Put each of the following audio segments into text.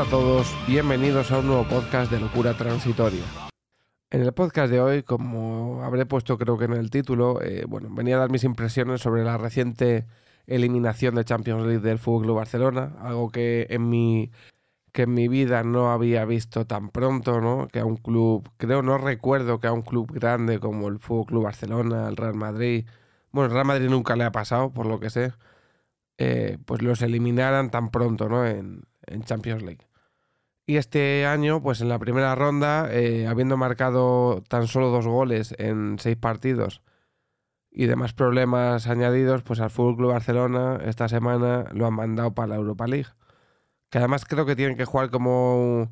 Hola a todos, bienvenidos a un nuevo podcast de Locura Transitoria. En el podcast de hoy, como habré puesto creo que en el título, eh, bueno, venía a dar mis impresiones sobre la reciente eliminación de Champions League del Fútbol Club Barcelona, algo que en mi que en mi vida no había visto tan pronto, ¿no? Que a un club, creo, no recuerdo que a un club grande como el Fútbol Barcelona, el Real Madrid, bueno, el Real Madrid nunca le ha pasado, por lo que sé, eh, pues los eliminaran tan pronto, ¿no? En Champions League. Y este año, pues en la primera ronda, eh, habiendo marcado tan solo dos goles en seis partidos y demás problemas añadidos, pues al Fútbol Club Barcelona esta semana lo han mandado para la Europa League. Que además creo que tienen que jugar como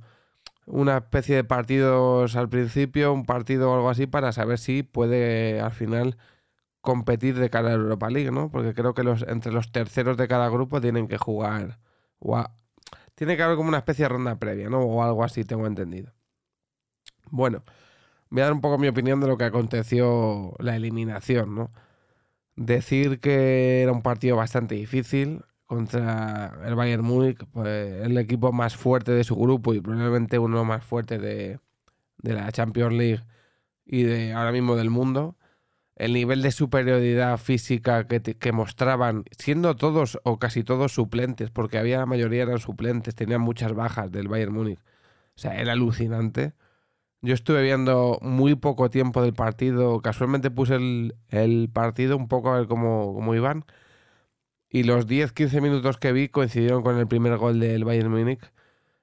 una especie de partidos al principio, un partido o algo así, para saber si puede al final competir de cara a la Europa League, ¿no? Porque creo que los, entre los terceros de cada grupo tienen que jugar tiene que haber como una especie de ronda previa, ¿no? O algo así, tengo entendido. Bueno, voy a dar un poco mi opinión de lo que aconteció la eliminación, ¿no? Decir que era un partido bastante difícil contra el Bayern Múnich, pues, el equipo más fuerte de su grupo y probablemente uno más fuerte de, de la Champions League y de ahora mismo del mundo el nivel de superioridad física que, mostraban, siendo todos o casi todos suplentes, porque había la mayoría eran suplentes, tenían muchas bajas del Bayern Múnich. O sea, era alucinante. Yo estuve viendo muy poco tiempo del partido, casualmente puse el, partido un poco a ver cómo, cómo iban. Y los 10-15 minutos que vi coincidieron con el primer gol del Bayern Múnich.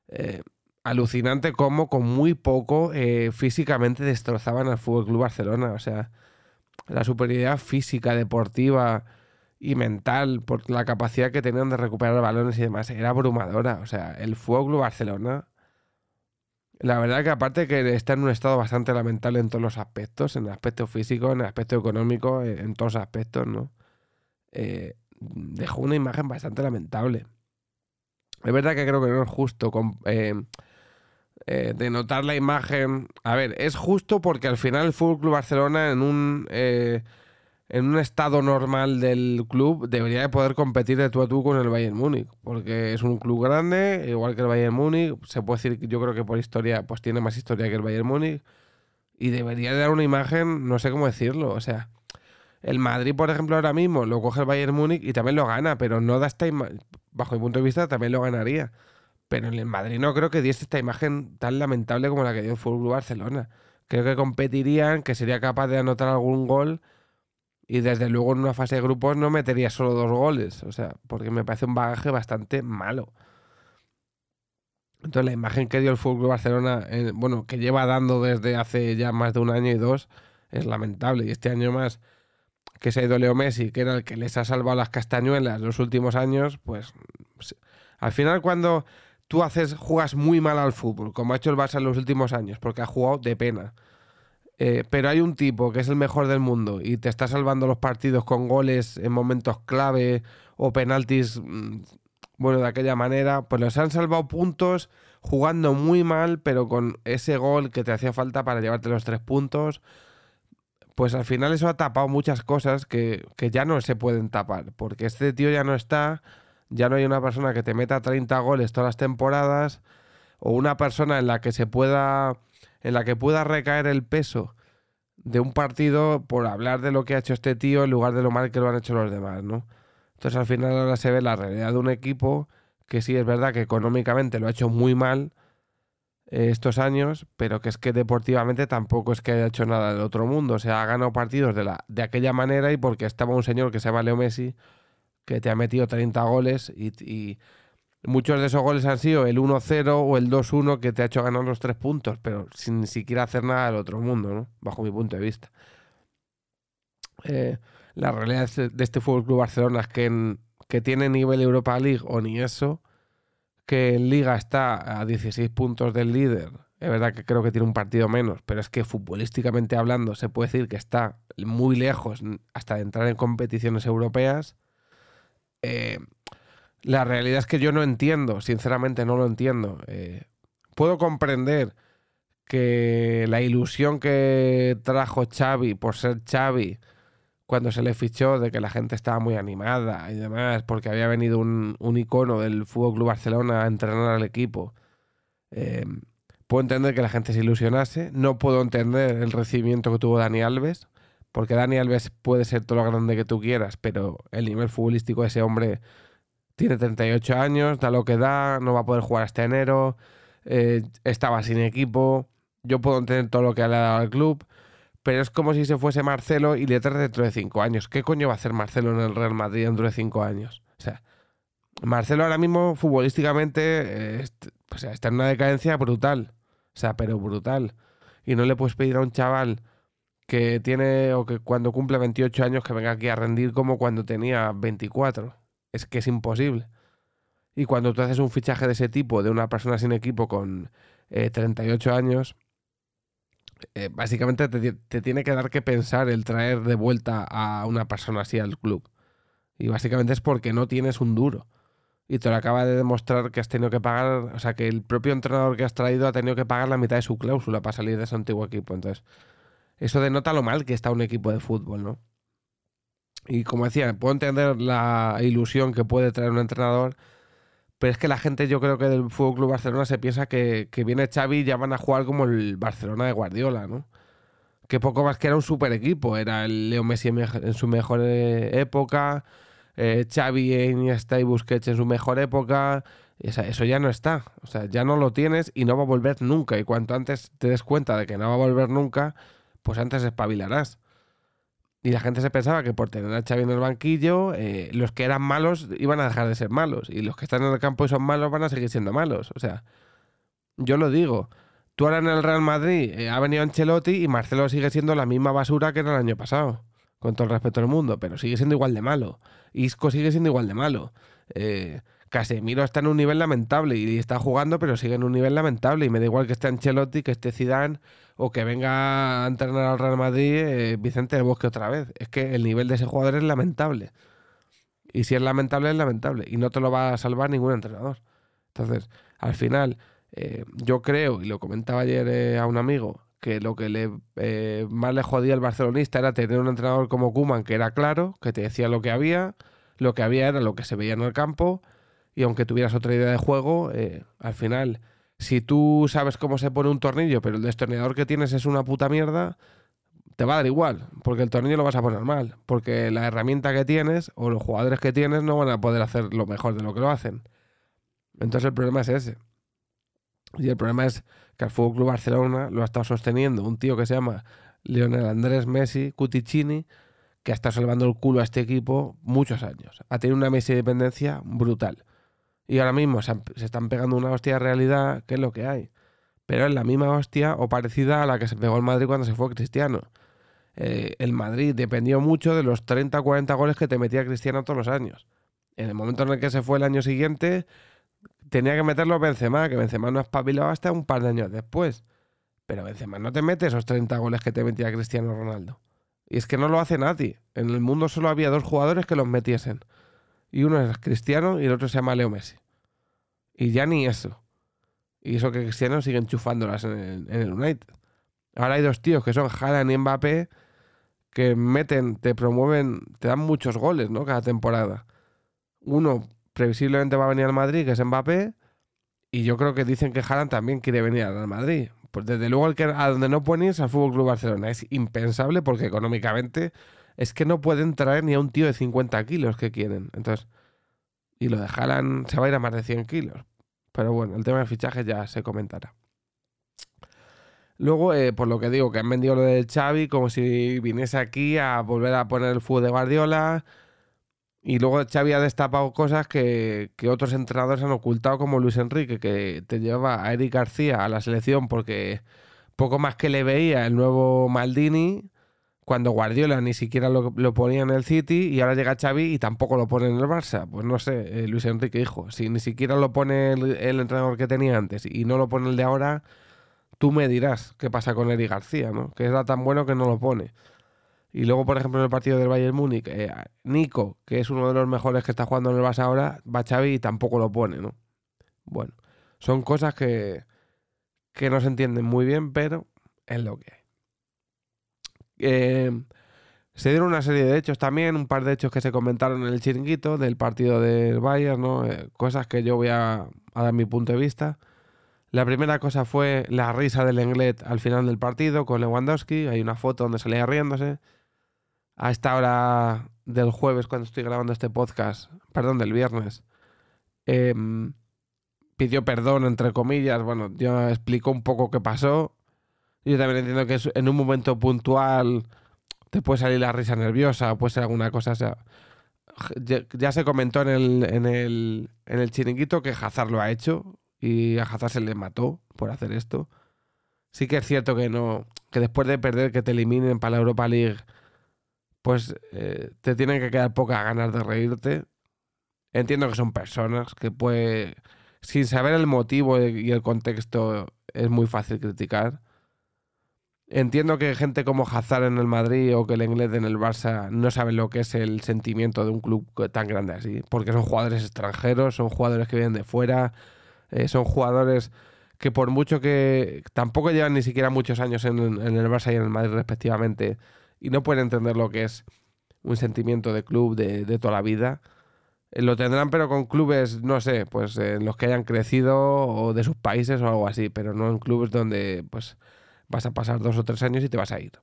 Eh, alucinante cómo con muy poco eh, físicamente destrozaban al Fútbol Club Barcelona. O sea, la superioridad física, deportiva y mental por la capacidad que tenían de recuperar balones y demás era abrumadora. O sea, el Fútbol Barcelona, la verdad que aparte que está en un estado bastante lamentable en todos los aspectos, en el aspecto físico, en el aspecto económico, en todos los aspectos, ¿no? Eh, dejó una imagen bastante lamentable. Es verdad que creo que no es justo eh, eh, de notar la imagen. A ver, es justo porque al final el Fútbol Club Barcelona en un eh, en un estado normal del club debería de poder competir de tú a tú con el Bayern Múnich, porque es un club grande, igual que el Bayern Múnich, se puede decir yo creo que por historia pues tiene más historia que el Bayern Múnich y debería de dar una imagen, no sé cómo decirlo, o sea, el Madrid, por ejemplo, ahora mismo lo coge el Bayern Múnich y también lo gana, pero no da esta imagen, bajo mi punto de vista también lo ganaría. Pero en Madrid no creo que diese esta imagen tan lamentable como la que dio el Fútbol Barcelona. Creo que competirían, que sería capaz de anotar algún gol y desde luego en una fase de grupos no metería solo dos goles. O sea, porque me parece un bagaje bastante malo. Entonces la imagen que dio el Fútbol Barcelona, eh, bueno, que lleva dando desde hace ya más de un año y dos, es lamentable. Y este año más que se ha ido Leo Messi, que era el que les ha salvado las castañuelas los últimos años, pues al final cuando tú haces, juegas muy mal al fútbol, como ha hecho el Barça en los últimos años, porque ha jugado de pena. Eh, pero hay un tipo que es el mejor del mundo y te está salvando los partidos con goles en momentos clave o penaltis, mm, bueno, de aquella manera, pues los han salvado puntos jugando muy mal, pero con ese gol que te hacía falta para llevarte los tres puntos. Pues al final eso ha tapado muchas cosas que, que ya no se pueden tapar, porque este tío ya no está, ya no hay una persona que te meta 30 goles todas las temporadas o una persona en la que se pueda en la que pueda recaer el peso de un partido por hablar de lo que ha hecho este tío en lugar de lo mal que lo han hecho los demás, ¿no? Entonces al final ahora se ve la realidad de un equipo que sí es verdad que económicamente lo ha hecho muy mal eh, estos años, pero que es que deportivamente tampoco es que haya hecho nada del otro mundo. O sea, ha ganado partidos de, la, de aquella manera y porque estaba un señor que se llama Leo Messi que te ha metido 30 goles y, muchos de esos goles han sido el 1-0 o el 2-1 que te ha hecho ganar los tres puntos, pero sin ni siquiera hacer nada del otro mundo, ¿no? Bajo mi punto de vista. Eh, la realidad de este Fútbol Club Barcelona es que, que tiene nivel Europa League o ni eso, que en Liga está a 16 puntos del líder. Es verdad que creo que tiene un partido menos, pero es que futbolísticamente hablando se puede decir que está muy lejos hasta de entrar en competiciones europeas eh, la realidad es que yo no entiendo, sinceramente no lo entiendo. Eh, puedo comprender que la ilusión que trajo Xavi por ser Xavi cuando se le fichó de que la gente estaba muy animada y demás porque había venido un, icono del Fútbol Club Barcelona a entrenar al equipo Em, puedo entender que la gente se ilusionase. No puedo entender el recibimiento que tuvo Dani Alves, porque Dani Alves puede ser todo lo grande que tú quieras, pero el nivel futbolístico de ese hombre tiene 38 años, da lo que da, no va a poder jugar hasta enero, eh, estaba sin equipo. Yo puedo entender todo lo que ha dado al club, pero es como si se fuese Marcelo y le trae dentro de 5 años. ¿Qué coño va a hacer Marcelo en el Real Madrid dentro de 5 años? O sea, Marcelo ahora mismo futbolísticamente eh, está en una decadencia brutal. O sea, pero brutal. Y no le puedes pedir a un chaval que tiene o que cuando cumple 28 años que venga aquí a rendir como cuando tenía 24. Es que es imposible. Y cuando tú haces un fichaje de ese tipo, de una persona sin equipo con 38 eh, años, eh, básicamente te, te, tiene que dar que pensar el traer de vuelta a una persona así al club. Y básicamente es porque no tienes un duro y te lo acaba de demostrar que has tenido que pagar, o sea, que el propio entrenador que has traído ha tenido que pagar la mitad de su cláusula para salir de ese antiguo equipo. Entonces, eso denota lo mal que está un equipo de fútbol, ¿no? Y como decía, puedo entender la ilusión que puede traer un entrenador, pero es que la gente, yo creo que del Fútbol Club Barcelona se piensa que, viene Xavi y ya van a jugar como el Barcelona de Guardiola, ¿no? Que poco más que era un super equipo, era el Leo Messi en su mejor eh, época eh, Xavi, Iniesta y Busquets en su mejor época. eso ya no está. O sea, ya no lo tienes y no va a volver nunca. Y cuanto antes te des cuenta de que no va a volver nunca, pues antes espabilarás. Y la gente se pensaba que por tener a Xavi en el banquillo, eh, los que eran malos iban a dejar de ser malos. Y los que están en el campo y son malos van a seguir siendo malos. O sea, yo lo digo. Tú ahora en el Real Madrid eh, ha venido Ancelotti y Marcelo sigue siendo la misma basura que era el año pasado. Con todo el respeto del mundo, pero sigue siendo igual de malo. Isco sigue siendo igual de malo. Eh, Casemiro está en un nivel lamentable y está jugando, pero sigue en un nivel lamentable. Y me da igual que esté Ancelotti, que esté Zidane o que venga a entrenar al Real Madrid eh, Vicente del Bosque otra vez. Es que el nivel de ese jugador es lamentable. Y si es lamentable, es lamentable. Y no te lo va a salvar ningún entrenador. Entonces, al final, eh, yo creo, y lo comentaba ayer a un amigo, que lo que le eh, más le jodía al barcelonista era tener un entrenador como Kuman que era claro, que te decía lo que había, lo que había era lo que se veía en el campo, y aunque tuvieras otra idea de juego, eh, al final, si tú sabes cómo se pone un tornillo, pero el destornillador que tienes es una puta mierda, te va a dar igual, porque el tornillo lo vas a poner mal, porque la herramienta que tienes o los jugadores que tienes no van a poder hacer lo mejor de lo que lo hacen. Entonces el problema es ese. Y el problema es que al Fútbol Club Barcelona lo ha estado sosteniendo un tío que se llama Lionel Andrés Messi Cuticini, que ha estado salvando el culo a este equipo muchos años. Ha tenido una Messi dependencia brutal. Y ahora mismo se, están pegando una hostia de realidad, que es lo que hay. Pero es la misma hostia o parecida a la que se pegó el Madrid cuando se fue Cristiano. Eh, el Madrid dependió mucho de los 30 o 40 goles que te metía Cristiano todos los años. En el momento en el que se fue el año siguiente, tenía que meterlo Benzema, que Benzema no espabilado hasta un par de años después. Pero Benzema no te mete esos 30 goles que te metía Cristiano Ronaldo. Y es que no lo hace nadie. En el mundo solo había dos jugadores que los metiesen. Y uno es Cristiano y el otro se llama Leo Messi. Y ya ni eso. Y eso que Cristiano sigue enchufándolas en el, en el United. Ahora hay dos tíos que son Haaland y Mbappé que meten, te promueven, te dan muchos goles, ¿no? Cada temporada. Uno previsiblemente va a venir al Madrid, que es Mbappé, y yo creo que dicen que Haaland también quiere venir al Madrid. Pues desde luego que a donde no pueden ir es al Fútbol Club Barcelona. Es impensable porque económicamente es que no pueden traer ni a un tío de 50 kilos que quieren. Entonces, y lo de Haaland se va a ir a más de 100 kilos. Pero bueno, el tema de fichajes ya se comentará. Luego, eh, por lo que digo, que han vendido lo del Xavi como si viniese aquí a volver a poner el fútbol de Guardiola, y luego Xavi ha destapado cosas que, otros entrenadores han ocultado, como Luis Enrique, que te lleva a Eric García a la selección porque poco más que le veía el nuevo Maldini, cuando Guardiola ni siquiera lo, ponía en el City y ahora llega Xavi y tampoco lo pone en el Barça. Pues no sé, eh, Luis Enrique dijo, si ni siquiera lo pone el, entrenador que tenía antes y no lo pone el de ahora, tú me dirás qué pasa con Eric García, ¿no? Que era tan bueno que no lo pone. Y luego, por ejemplo, en el partido del Bayern Múnich, eh, Nico, que es uno de los mejores que está jugando en el Barça ahora, va Xavi y tampoco lo pone, ¿no? Bueno, son cosas que, que no se entienden muy bien, pero es lo que hay. Eh, se dieron una serie de hechos también, un par de hechos que se comentaron en el chiringuito del partido del Bayern, ¿no? Eh, cosas que yo voy a, dar mi punto de vista. La primera cosa fue la risa del Englet al final del partido con Lewandowski. Hay una foto donde salía riéndose. A esta hora del jueves, cuando estoy grabando este podcast, perdón, del viernes, em, pidió perdón, entre comillas. Bueno, yo explicó un poco qué pasó. Yo también entiendo que en un momento puntual te puede salir la risa nerviosa, puede ser alguna cosa. O sea, ya, se comentó en el, en, el, en el chiringuito que Hazard lo ha hecho y a Hazard se le mató por hacer esto. Sí que es cierto que no que después de perder que te eliminen para la Europa League, pues eh, te tienen que quedar pocas ganas de reírte. Entiendo que son personas que puede sin saber el motivo y el contexto es muy fácil criticar. Entiendo que gente como Hazard en el Madrid o que el inglés en el Barça no saben lo que es el sentimiento de un club tan grande así, porque son jugadores extranjeros, son jugadores que vienen de fuera, eh, son jugadores que por mucho que tampoco llevan ni siquiera muchos años en, el Barça y en el Madrid respectivamente y no pueden entender lo que es un sentimiento de club de, de toda la vida. Eh, lo tendrán pero con clubes, no sé, pues en los que hayan crecido o de sus países o algo así, pero no en clubes donde pues vas a pasar dos o tres años y te vas a ir.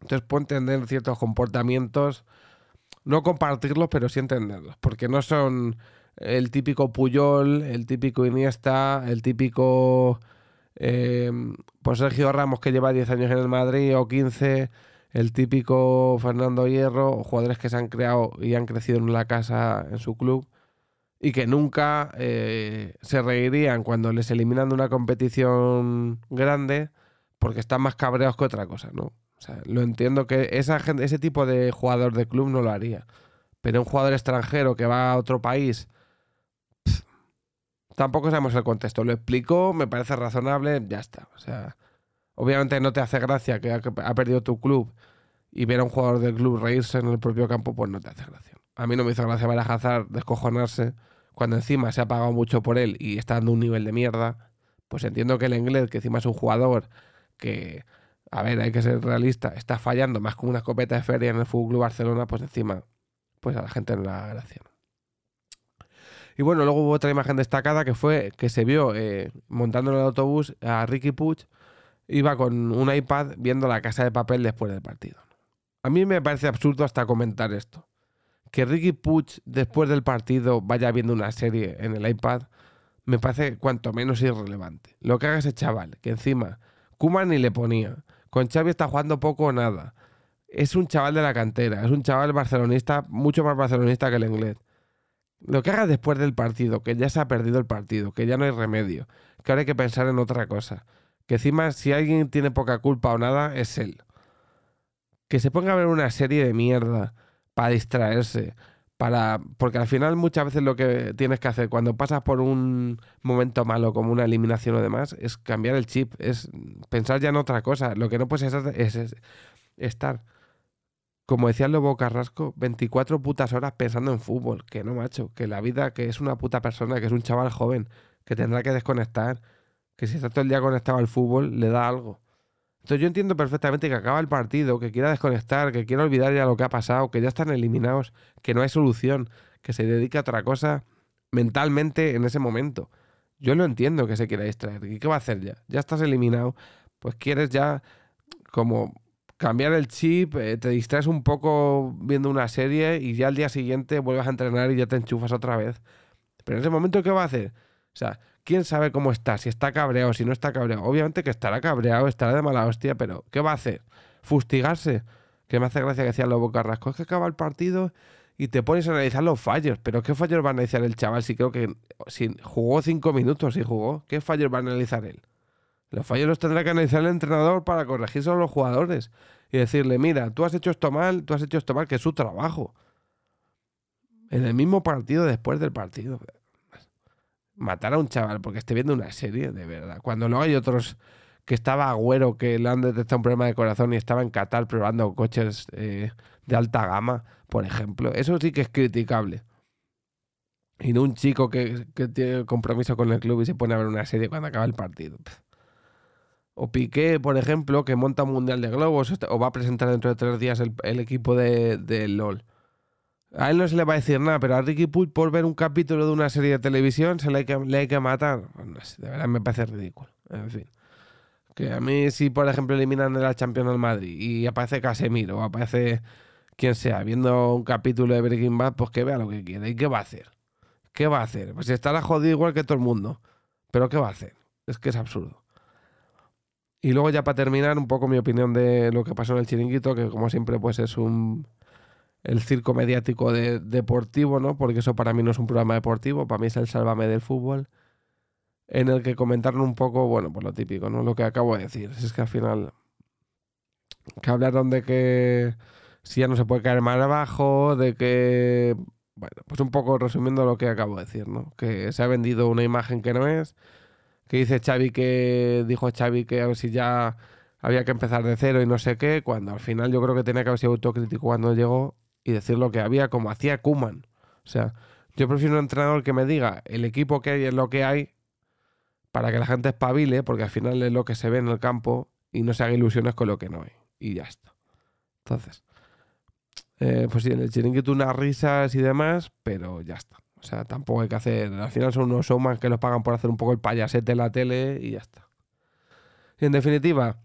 Entonces puedo entender ciertos comportamientos, no compartirlos, pero sí entenderlos, porque no son el típico Puyol, el típico Iniesta, el típico eh, pues Sergio Ramos que lleva 10 años en el Madrid o 15, el típico Fernando Hierro, jugadores que se han creado y han crecido en la casa en su club y que nunca eh, se reirían cuando les eliminan de una competición grande porque están más cabreados que otra cosa, ¿no? O sea, lo entiendo que esa gente, ese tipo de jugador de club no lo haría. Pero un jugador extranjero que va a otro país, tampoco sabemos el contexto. Lo explicó, me parece razonable, ya está. O sea, obviamente no te hace gracia que ha perdido tu club y ver a un jugador del club reírse en el propio campo, pues no te hace gracia. A mí no me hizo gracia ver a descojonarse cuando encima se ha pagado mucho por él y está dando un nivel de mierda, pues entiendo que el inglés, que encima es un jugador que, a ver, hay que ser realista, está fallando más como una escopeta de feria en el Fútbol Barcelona, pues encima, pues a la gente no la gracia. Y bueno, luego hubo otra imagen destacada que fue que se vio eh, montando en el autobús a Ricky Puig, iba con un iPad viendo la casa de papel después del partido. A mí me parece absurdo hasta comentar esto que Ricky Puig después del partido vaya viendo una serie en el iPad me parece cuanto menos irrelevante. Lo que haga ese chaval, que encima Kuma ni le ponía, con Xavi está jugando poco o nada. Es un chaval de la cantera, es un chaval barcelonista, mucho más barcelonista que el inglés. Lo que haga después del partido, que ya se ha perdido el partido, que ya no hay remedio, que ahora hay que pensar en otra cosa. Que encima si alguien tiene poca culpa o nada, es él. Que se ponga a ver una serie de mierda para distraerse, para porque al final muchas veces lo que tienes que hacer cuando pasas por un momento malo como una eliminación o demás es cambiar el chip, es pensar ya en otra cosa. Lo que no puedes hacer es, estar, como decía Lobo Carrasco, 24 putas horas pensando en fútbol. Que no, macho, que la vida, que es una puta persona, que es un chaval joven, que tendrá que desconectar, que si está todo el día conectado al fútbol le da algo. Entonces yo entiendo perfectamente que acaba el partido, que quiera desconectar, que quiera olvidar ya lo que ha pasado, que ya están eliminados, que no hay solución, que se dedique a otra cosa mentalmente en ese momento. Yo lo entiendo que se quiera distraer. ¿Y qué va a hacer ya? Ya estás eliminado, pues quieres ya como cambiar el chip, eh, te distraes un poco viendo una serie y ya al día siguiente vuelves a entrenar y ya te enchufas otra vez. Pero en ese momento, ¿qué va a hacer? O sea, quién sabe cómo está, si está cabreado, si no está cabreado. Obviamente que estará cabreado, estará de mala hostia, pero ¿qué va a hacer? ¿Fustigarse? Que me hace gracia que decía Lobo Carrasco, es que acaba el partido y te pones a analizar los fallos. Pero ¿qué fallos va a analizar el chaval si creo que si jugó cinco minutos y jugó? ¿Qué fallos va a analizar él? Los fallos los tendrá que analizar el entrenador para corregirse a los jugadores y decirle, mira, tú has hecho esto mal, tú has hecho esto mal, que es su trabajo. En el mismo partido después del partido matar a un chaval porque esté viendo una serie, de verdad. Cuando no hay otros que estaba Agüero, que le han detectado un problema de corazón y estaba en Qatar probando coches eh, de alta gama, por ejemplo. Eso sí que es criticable. Y no un chico que, tiene compromiso con el club y se pone a ver una serie cuando acaba el partido. O Piqué, por ejemplo, que monta un mundial de globos o va a presentar dentro de tres días el, equipo de, de LOL. A él no se le va a decir nada, pero a Ricky Puig por ver un capítulo de una serie de televisión se le hay que, matar. de verdad me parece ridículo. En fin. Que a mí si, por ejemplo, eliminan de la Champions al Madrid y aparece Casemiro o aparece quien sea viendo un capítulo de Breaking Bad, pues que vea lo que quiere. ¿Y qué va a hacer? ¿Qué va a hacer? Pues estará jodido igual que todo el mundo. Pero ¿qué va a hacer? Es que es absurdo. Y luego ya para terminar, un poco mi opinión de lo que pasó en el chiringuito, que como siempre pues es un el circo mediático de, deportivo, ¿no? Porque eso para mí no es un programa deportivo, para mí es el sálvame del fútbol, en el que comentaron un poco, bueno, pues lo típico, ¿no? Lo que acabo de decir. Es que al final que hablaron de que si ya no se puede caer más abajo, de que bueno, pues un poco resumiendo lo que acabo de decir, ¿no? Que se ha vendido una imagen que no es, que dice Xavi que dijo Xavi que a ver si ya había que empezar de cero y no sé qué, cuando al final yo creo que tenía que haber sido autocrítico cuando llegó y decir lo que había como hacía Kuman. O sea, yo prefiero un entrenador que me diga el equipo que hay es lo que hay para que la gente espabile, porque al final es lo que se ve en el campo y no se haga ilusiones con lo que no hay. Y ya está. Entonces, eh, pues sí, en el chiringuito unas risas y demás, pero ya está. O sea, tampoco hay que hacer. Al final son unos showman que los pagan por hacer un poco el payasete en la tele y ya está. Y en definitiva,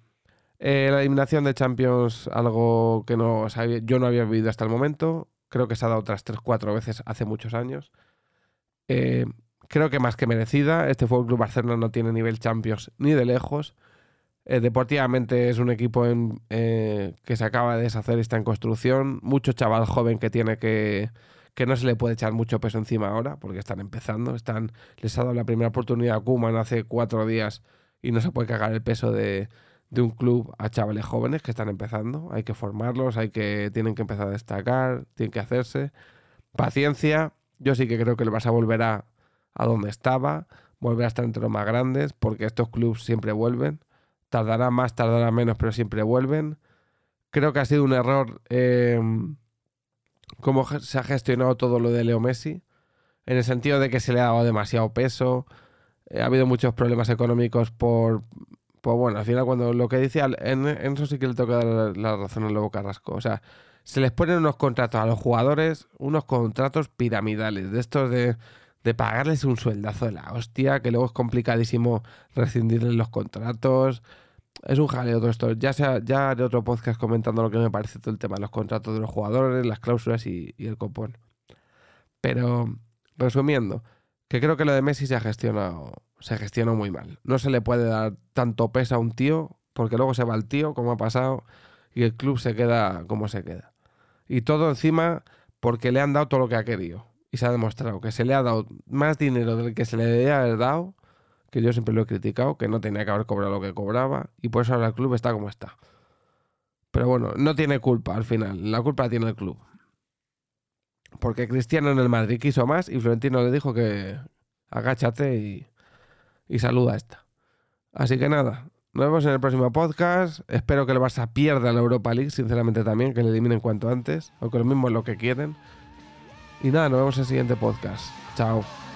eh, la eliminación de Champions, algo que no yo no había vivido hasta el momento. Creo que se ha dado otras 3-4 veces hace muchos años. Eh, creo que más que merecida. Este Fútbol Club Barcelona no tiene nivel Champions ni de lejos. Eh, deportivamente es un equipo que se acaba de deshacer y está en construcción. Mucho chaval joven que tiene que, que no se le puede echar mucho peso encima ahora porque están empezando. Están, les ha dado la primera oportunidad a Kuman hace cuatro días y no se puede cagar el peso de, de un club a chavales jóvenes que están empezando. Hay que formarlos, hay que, tienen que empezar a destacar, tienen que hacerse. Paciencia. Yo sí que creo que el Barça volverá a donde estaba, volverá a estar entre los más grandes, porque estos clubes siempre vuelven. Tardará más, tardará menos, pero siempre vuelven. Creo que ha sido un error eh, cómo se ha gestionado todo lo de Leo Messi, en el sentido de que se le ha dado demasiado peso. Ha habido muchos problemas económicos por pues bueno, al final cuando lo que dice, en, eso sí que le toca dar la, razón al Lobo Carrasco. O sea, se les ponen unos contratos a los jugadores, unos contratos piramidales, de estos de, de pagarles un sueldazo de la hostia, que luego es complicadísimo rescindirles los contratos. Es un jaleo todo esto. Ya sea, ya de otro podcast comentando lo que me parece todo el tema de los contratos de los jugadores, las cláusulas y el copón. Pero, resumiendo, que creo que lo de Messi se ha gestionado se gestionó muy mal. No se le puede dar tanto peso a un tío, porque luego se va el tío, como ha pasado, y el club se queda como se queda. Y todo encima porque le han dado todo lo que ha querido. Y se ha demostrado que se le ha dado más dinero del que se le debía haber dado, que yo siempre lo he criticado, que no tenía que haber cobrado lo que cobraba, y por eso ahora el club está como está. Pero bueno, no tiene culpa al final, la culpa la tiene el club. Porque Cristiano en el Madrid quiso más y Florentino le dijo que agáchate y, y saluda a esta. Así que nada, nos vemos en el próximo podcast. Espero que el Barça pierda la Europa League, sinceramente también, que le eliminen cuanto antes, aunque lo mismo es lo que quieren. Y nada, nos vemos en el siguiente podcast. Chao.